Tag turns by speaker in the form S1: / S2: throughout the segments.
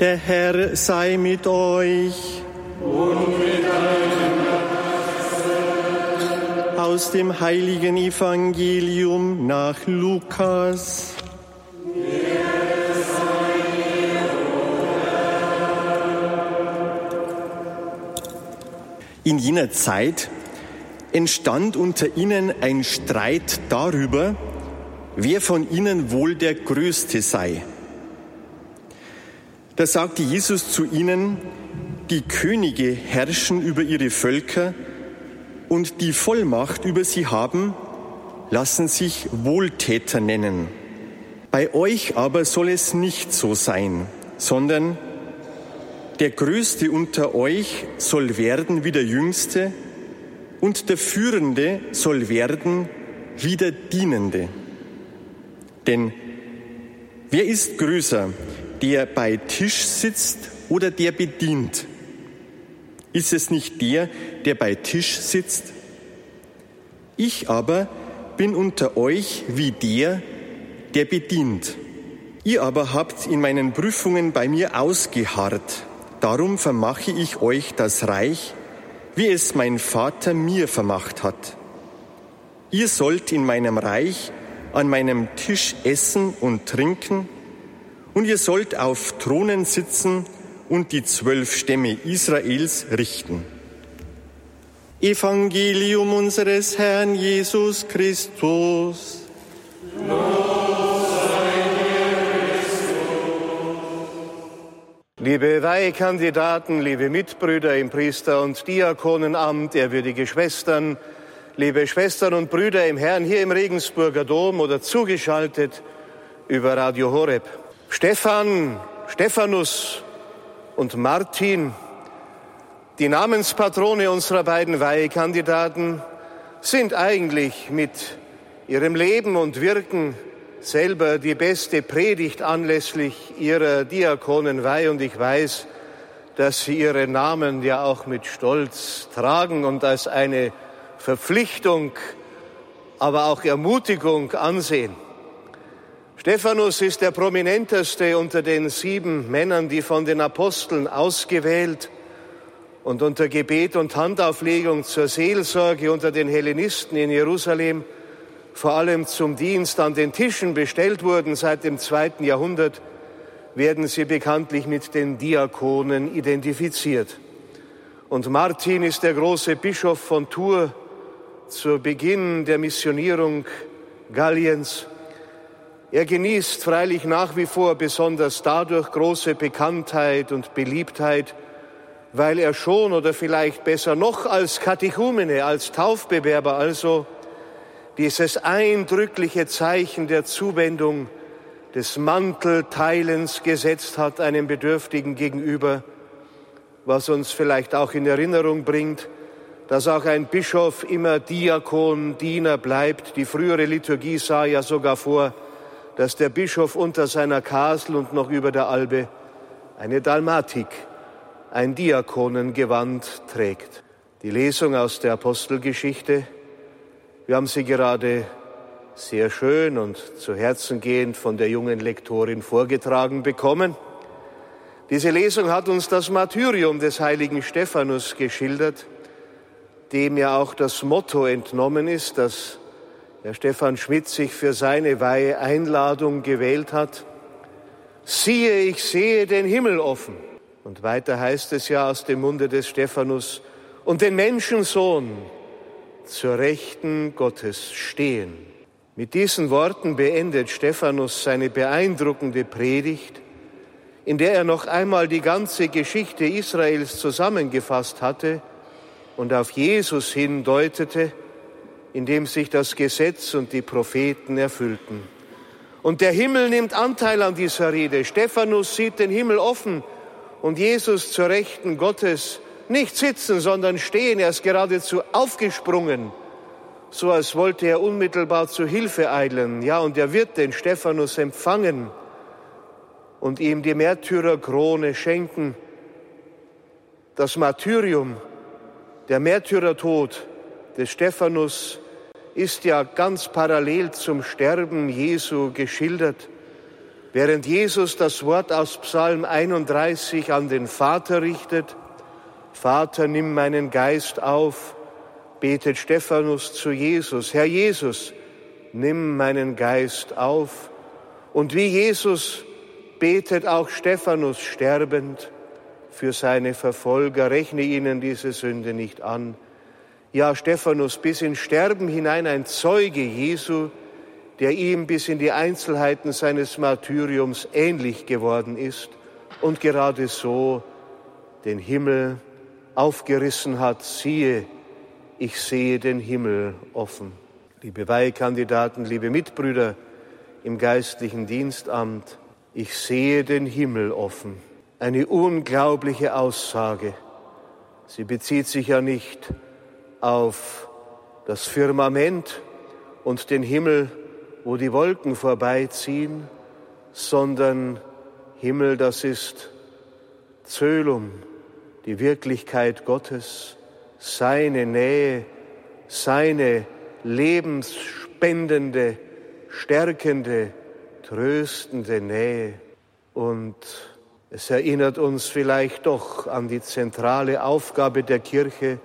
S1: Der Herr sei mit euch.
S2: Und mit deinem
S1: Aus dem heiligen Evangelium nach Lukas. In jener Zeit entstand unter ihnen ein Streit darüber, wer von ihnen wohl der Größte sei. Da sagte Jesus zu ihnen, die Könige herrschen über ihre Völker und die Vollmacht über sie haben, lassen sich Wohltäter nennen. Bei euch aber soll es nicht so sein, sondern der Größte unter euch soll werden wie der Jüngste und der Führende soll werden wie der Dienende. Denn wer ist größer, der bei Tisch sitzt oder der bedient? Ist es nicht der, der bei Tisch sitzt? Ich aber bin unter euch wie der, der bedient. Ihr aber habt in meinen Prüfungen bei mir ausgeharrt. Darum vermache ich euch das Reich, wie es mein Vater mir vermacht hat. Ihr sollt in meinem Reich an meinem Tisch essen und trinken, und ihr sollt auf Thronen sitzen und die zwölf Stämme Israels richten. Evangelium unseres Herrn Jesus Christus.
S3: Liebe Weihekandidaten, liebe Mitbrüder im Priester- und Diakonenamt, ehrwürdige Schwestern, liebe Schwestern und Brüder im Herrn hier im Regensburger Dom oder zugeschaltet über Radio Horeb. Stefan, Stephanus und Martin, die Namenspatrone unserer beiden Weihekandidaten, sind eigentlich mit ihrem Leben und Wirken selber die beste Predigt anlässlich ihrer Diakonenweihe und ich weiß, dass sie ihre Namen ja auch mit Stolz tragen und als eine Verpflichtung, aber auch Ermutigung ansehen. Stephanus ist der prominenteste unter den sieben Männern, die von den Aposteln ausgewählt und unter Gebet und Handauflegung zur Seelsorge unter den Hellenisten in Jerusalem vor allem zum Dienst an den Tischen bestellt wurden seit dem zweiten Jahrhundert, werden sie bekanntlich mit den Diakonen identifiziert. Und Martin ist der große Bischof von Tours zu Beginn der Missionierung Galliens. Er genießt freilich nach wie vor besonders dadurch große Bekanntheit und Beliebtheit, weil er schon oder vielleicht besser noch als Katechumene, als Taufbewerber also dieses eindrückliche Zeichen der Zuwendung, des Mantelteilens gesetzt hat einem Bedürftigen gegenüber, was uns vielleicht auch in Erinnerung bringt, dass auch ein Bischof immer Diakon, Diener bleibt. Die frühere Liturgie sah ja sogar vor, dass der Bischof unter seiner Kasel und noch über der Albe eine Dalmatik, ein Diakonengewand trägt. Die Lesung aus der Apostelgeschichte wir haben sie gerade sehr schön und zu Herzen gehend von der jungen Lektorin vorgetragen bekommen. Diese Lesung hat uns das Martyrium des heiligen Stephanus geschildert, dem ja auch das Motto entnommen ist, das Herr Stefan Schmidt sich für seine Weihe Einladung gewählt hat. Siehe, ich sehe den Himmel offen. Und weiter heißt es ja aus dem Munde des Stephanus, und den Menschensohn zur Rechten Gottes stehen. Mit diesen Worten beendet Stephanus seine beeindruckende Predigt, in der er noch einmal die ganze Geschichte Israels zusammengefasst hatte und auf Jesus hindeutete, in dem sich das Gesetz und die Propheten erfüllten. Und der Himmel nimmt Anteil an dieser Rede. Stephanus sieht den Himmel offen und Jesus zur Rechten Gottes nicht sitzen, sondern stehen. Er ist geradezu aufgesprungen, so als wollte er unmittelbar zu Hilfe eilen. Ja, und er wird den Stephanus empfangen und ihm die Märtyrerkrone schenken. Das Martyrium, der Märtyrertod des Stephanus ist ja ganz parallel zum Sterben Jesu geschildert. Während Jesus das Wort aus Psalm 31 an den Vater richtet, Vater, nimm meinen Geist auf, betet Stephanus zu Jesus, Herr Jesus, nimm meinen Geist auf. Und wie Jesus betet auch Stephanus sterbend für seine Verfolger, rechne ihnen diese Sünde nicht an. Ja, Stephanus bis ins Sterben hinein ein Zeuge Jesu, der ihm bis in die Einzelheiten seines Martyriums ähnlich geworden ist und gerade so den Himmel aufgerissen hat, siehe, ich sehe den Himmel offen. Liebe Weihkandidaten, liebe Mitbrüder im geistlichen Dienstamt, ich sehe den Himmel offen. Eine unglaubliche Aussage. Sie bezieht sich ja nicht auf das Firmament und den Himmel, wo die Wolken vorbeiziehen, sondern Himmel, das ist Zölum, die Wirklichkeit Gottes, seine Nähe, seine lebensspendende, stärkende, tröstende Nähe. Und es erinnert uns vielleicht doch an die zentrale Aufgabe der Kirche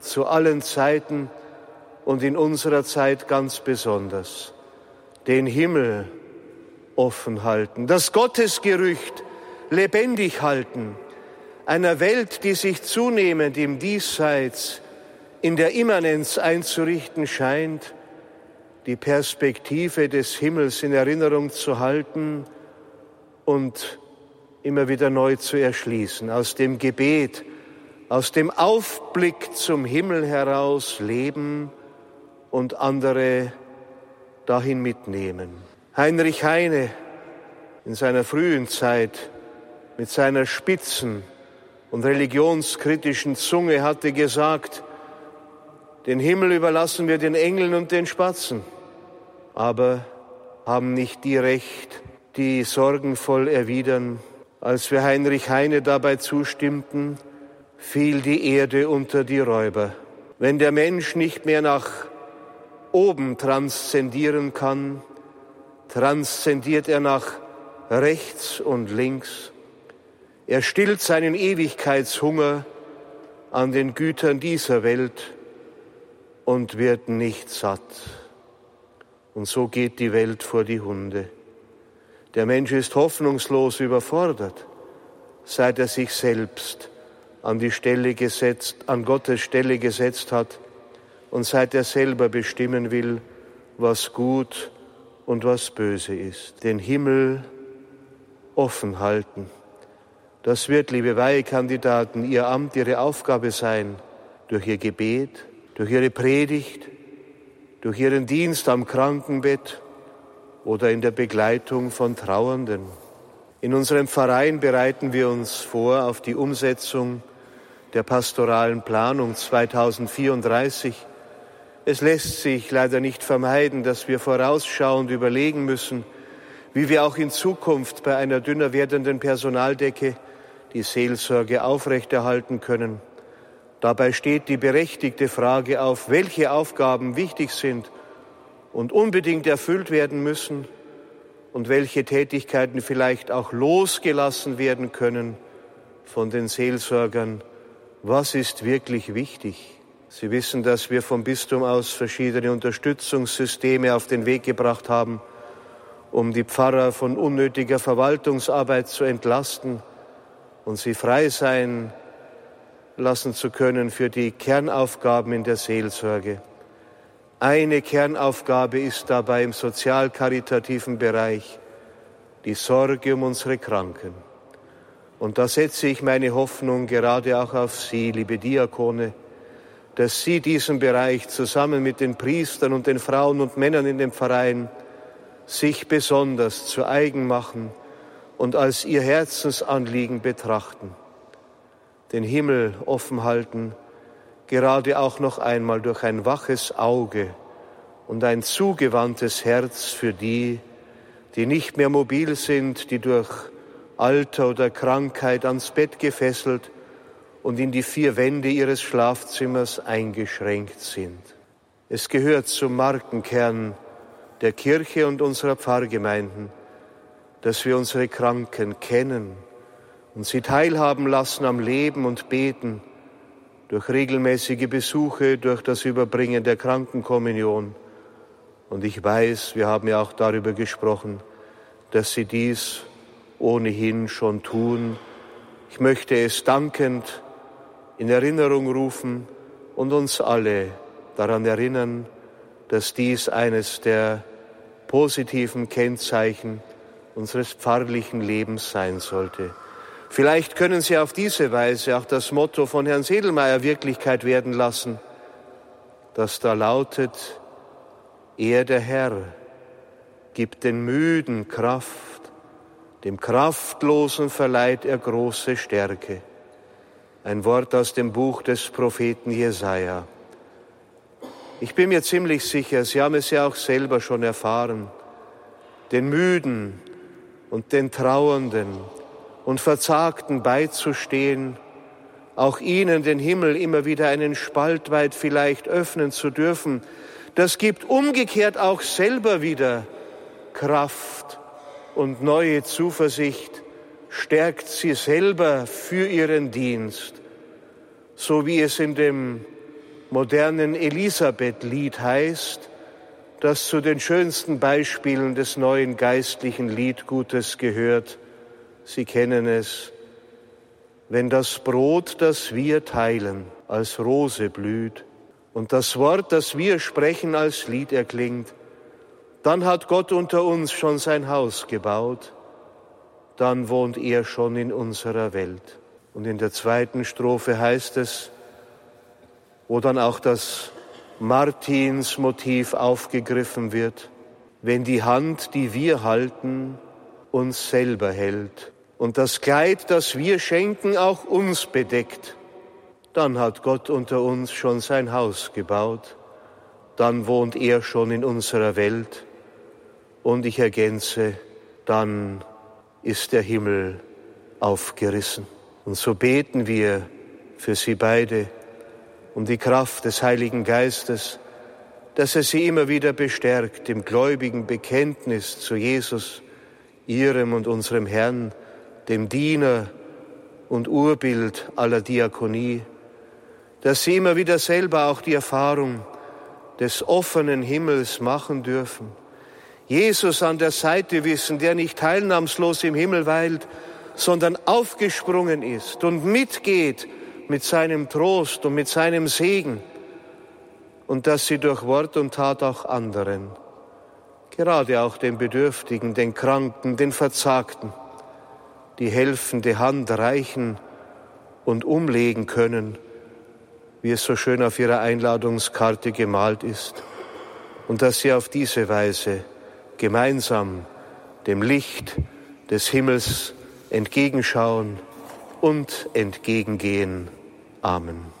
S3: zu allen Zeiten und in unserer Zeit ganz besonders den Himmel offen halten, das Gottesgerücht lebendig halten, einer Welt, die sich zunehmend im Diesseits in der Immanenz einzurichten scheint, die Perspektive des Himmels in Erinnerung zu halten und immer wieder neu zu erschließen, aus dem Gebet, aus dem Aufblick zum Himmel heraus leben und andere dahin mitnehmen. Heinrich Heine in seiner frühen Zeit mit seiner spitzen und religionskritischen Zunge hatte gesagt, den Himmel überlassen wir den Engeln und den Spatzen, aber haben nicht die Recht, die sorgenvoll erwidern. Als wir Heinrich Heine dabei zustimmten, fiel die Erde unter die Räuber. Wenn der Mensch nicht mehr nach oben transzendieren kann, transzendiert er nach rechts und links. Er stillt seinen Ewigkeitshunger an den Gütern dieser Welt und wird nicht satt. Und so geht die Welt vor die Hunde. Der Mensch ist hoffnungslos überfordert, seit er sich selbst an die Stelle gesetzt, an Gottes Stelle gesetzt hat und seit er selber bestimmen will, was gut und was böse ist. Den Himmel offen halten. Das wird, liebe Weihekandidaten, Ihr Amt, Ihre Aufgabe sein, durch Ihr Gebet, durch Ihre Predigt, durch Ihren Dienst am Krankenbett oder in der Begleitung von Trauernden. In unserem Verein bereiten wir uns vor auf die Umsetzung der pastoralen Planung 2034 es lässt sich leider nicht vermeiden, dass wir vorausschauend überlegen müssen, wie wir auch in Zukunft bei einer dünner werdenden Personaldecke die Seelsorge aufrechterhalten können. Dabei steht die berechtigte Frage auf, welche Aufgaben wichtig sind und unbedingt erfüllt werden müssen und welche Tätigkeiten vielleicht auch losgelassen werden können von den Seelsorgern. Was ist wirklich wichtig? Sie wissen, dass wir vom Bistum aus verschiedene Unterstützungssysteme auf den Weg gebracht haben, um die Pfarrer von unnötiger Verwaltungsarbeit zu entlasten und sie frei sein lassen zu können für die Kernaufgaben in der Seelsorge. Eine Kernaufgabe ist dabei im sozial-karitativen Bereich die Sorge um unsere Kranken. Und da setze ich meine Hoffnung gerade auch auf Sie, liebe Diakone, dass Sie diesen Bereich zusammen mit den Priestern und den Frauen und Männern in dem Verein sich besonders zu eigen machen und als Ihr Herzensanliegen betrachten. Den Himmel offen halten, gerade auch noch einmal durch ein waches Auge und ein zugewandtes Herz für die, die nicht mehr mobil sind, die durch Alter oder Krankheit ans Bett gefesselt und in die vier Wände ihres Schlafzimmers eingeschränkt sind. Es gehört zum Markenkern der Kirche und unserer Pfarrgemeinden, dass wir unsere Kranken kennen und sie teilhaben lassen am Leben und Beten durch regelmäßige Besuche, durch das Überbringen der Krankenkommunion. Und ich weiß, wir haben ja auch darüber gesprochen, dass sie dies ohnehin schon tun. Ich möchte es dankend in Erinnerung rufen und uns alle daran erinnern, dass dies eines der positiven Kennzeichen unseres pfarrlichen Lebens sein sollte. Vielleicht können Sie auf diese Weise auch das Motto von Herrn Sedelmeier Wirklichkeit werden lassen, das da lautet, er der Herr gibt den Müden Kraft, dem Kraftlosen verleiht er große Stärke. Ein Wort aus dem Buch des Propheten Jesaja. Ich bin mir ziemlich sicher, Sie haben es ja auch selber schon erfahren, den Müden und den Trauernden und Verzagten beizustehen, auch ihnen den Himmel immer wieder einen Spalt weit vielleicht öffnen zu dürfen, das gibt umgekehrt auch selber wieder Kraft und neue Zuversicht, stärkt sie selber für ihren Dienst, so wie es in dem modernen Elisabeth-Lied heißt, das zu den schönsten Beispielen des neuen geistlichen Liedgutes gehört. Sie kennen es. Wenn das Brot, das wir teilen, als Rose blüht und das Wort, das wir sprechen, als Lied erklingt, dann hat Gott unter uns schon sein Haus gebaut, dann wohnt er schon in unserer Welt. Und in der zweiten Strophe heißt es, wo dann auch das Martinsmotiv aufgegriffen wird, wenn die Hand, die wir halten, uns selber hält und das Kleid, das wir schenken, auch uns bedeckt, dann hat Gott unter uns schon sein Haus gebaut, dann wohnt er schon in unserer Welt. Und ich ergänze, dann ist der Himmel aufgerissen. Und so beten wir für sie beide. Um die Kraft des Heiligen Geistes, dass er sie immer wieder bestärkt im gläubigen Bekenntnis zu Jesus, ihrem und unserem Herrn, dem Diener und Urbild aller Diakonie, dass sie immer wieder selber auch die Erfahrung des offenen Himmels machen dürfen, Jesus an der Seite wissen, der nicht teilnahmslos im Himmel weilt, sondern aufgesprungen ist und mitgeht mit seinem Trost und mit seinem Segen und dass sie durch Wort und Tat auch anderen, gerade auch den Bedürftigen, den Kranken, den Verzagten, die helfende Hand reichen und umlegen können, wie es so schön auf ihrer Einladungskarte gemalt ist, und dass sie auf diese Weise gemeinsam dem Licht des Himmels entgegenschauen und entgegengehen. Amen.